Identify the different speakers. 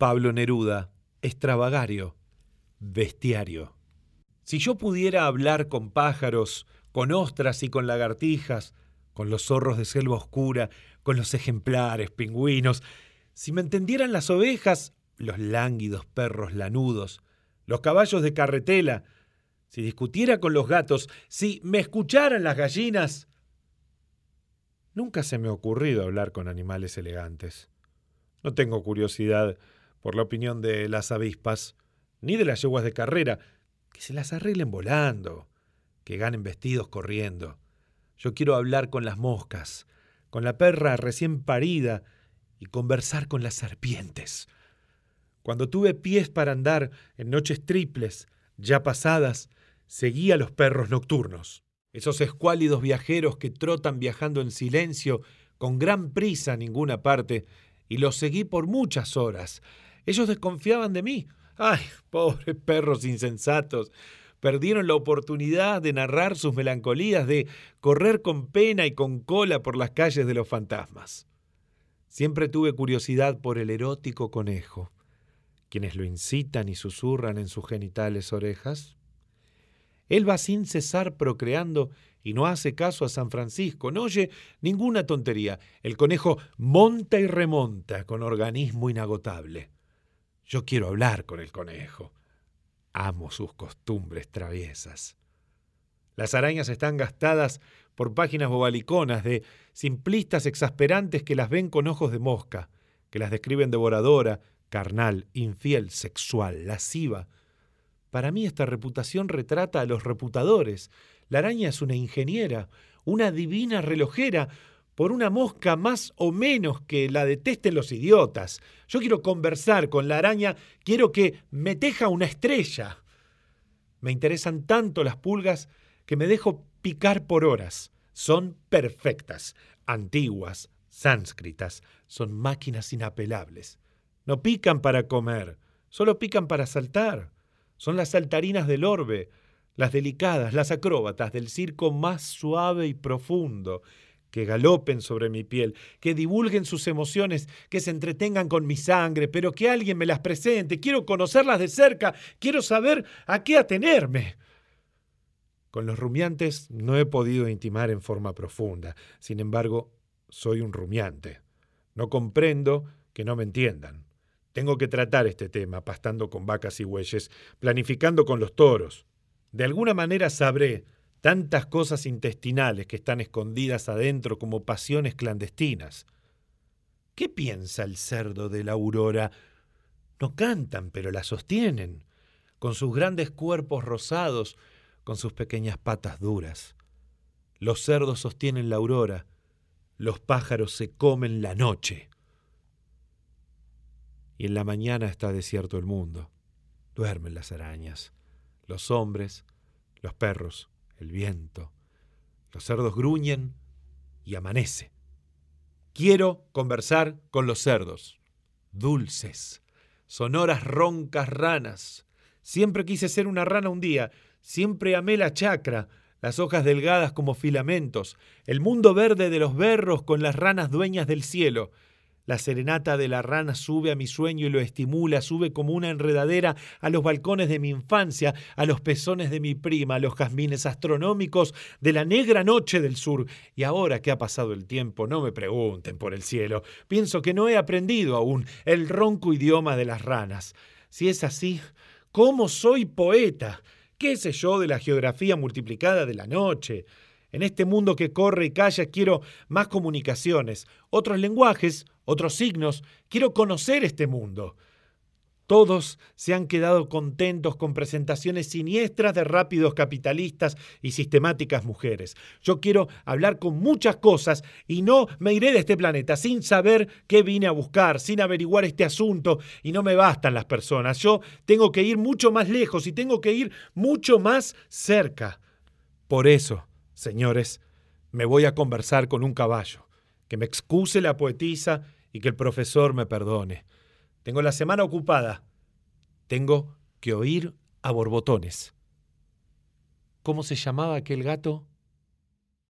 Speaker 1: Pablo Neruda, extravagario, bestiario. Si yo pudiera hablar con pájaros, con ostras y con lagartijas, con los zorros de selva oscura, con los ejemplares, pingüinos, si me entendieran las ovejas, los lánguidos perros lanudos, los caballos de carretela, si discutiera con los gatos, si me escucharan las gallinas. Nunca se me ha ocurrido hablar con animales elegantes. No tengo curiosidad por la opinión de las avispas, ni de las yeguas de carrera, que se las arreglen volando, que ganen vestidos corriendo. Yo quiero hablar con las moscas, con la perra recién parida y conversar con las serpientes. Cuando tuve pies para andar en noches triples, ya pasadas, seguí a los perros nocturnos, esos escuálidos viajeros que trotan viajando en silencio, con gran prisa a ninguna parte, y los seguí por muchas horas, ellos desconfiaban de mí. Ay, pobres perros insensatos. Perdieron la oportunidad de narrar sus melancolías, de correr con pena y con cola por las calles de los fantasmas. Siempre tuve curiosidad por el erótico conejo, quienes lo incitan y susurran en sus genitales orejas. Él va sin cesar procreando y no hace caso a San Francisco, no oye ninguna tontería. El conejo monta y remonta con organismo inagotable. Yo quiero hablar con el conejo. Amo sus costumbres traviesas. Las arañas están gastadas por páginas bobaliconas de simplistas exasperantes que las ven con ojos de mosca, que las describen devoradora, carnal, infiel, sexual, lasciva. Para mí esta reputación retrata a los reputadores. La araña es una ingeniera, una divina relojera, por una mosca más o menos que la detesten los idiotas. Yo quiero conversar con la araña, quiero que me teja una estrella. Me interesan tanto las pulgas que me dejo picar por horas. Son perfectas, antiguas, sánscritas, son máquinas inapelables. No pican para comer, solo pican para saltar. Son las saltarinas del orbe, las delicadas, las acróbatas del circo más suave y profundo, que galopen sobre mi piel, que divulguen sus emociones, que se entretengan con mi sangre, pero que alguien me las presente. Quiero conocerlas de cerca, quiero saber a qué atenerme. Con los rumiantes no he podido intimar en forma profunda. Sin embargo, soy un rumiante. No comprendo que no me entiendan. Tengo que tratar este tema pastando con vacas y bueyes, planificando con los toros. De alguna manera sabré tantas cosas intestinales que están escondidas adentro como pasiones clandestinas. ¿Qué piensa el cerdo de la aurora? No cantan, pero la sostienen, con sus grandes cuerpos rosados, con sus pequeñas patas duras. Los cerdos sostienen la aurora, los pájaros se comen la noche. Y en la mañana está desierto el mundo. Duermen las arañas, los hombres, los perros, el viento. Los cerdos gruñen y amanece. Quiero conversar con los cerdos. Dulces, sonoras roncas ranas. Siempre quise ser una rana un día. Siempre amé la chacra, las hojas delgadas como filamentos, el mundo verde de los berros con las ranas dueñas del cielo. La serenata de la rana sube a mi sueño y lo estimula, sube como una enredadera a los balcones de mi infancia, a los pezones de mi prima, a los jazmines astronómicos de la negra noche del sur. Y ahora que ha pasado el tiempo, no me pregunten por el cielo. Pienso que no he aprendido aún el ronco idioma de las ranas. Si es así, ¿cómo soy poeta? ¿Qué sé yo de la geografía multiplicada de la noche? En este mundo que corre y calla quiero más comunicaciones, otros lenguajes, otros signos. Quiero conocer este mundo. Todos se han quedado contentos con presentaciones siniestras de rápidos capitalistas y sistemáticas mujeres. Yo quiero hablar con muchas cosas y no me iré de este planeta sin saber qué vine a buscar, sin averiguar este asunto y no me bastan las personas. Yo tengo que ir mucho más lejos y tengo que ir mucho más cerca. Por eso, señores, me voy a conversar con un caballo. Que me excuse la poetisa y que el profesor me perdone. Tengo la semana ocupada. Tengo que oír a borbotones. ¿Cómo se llamaba aquel gato?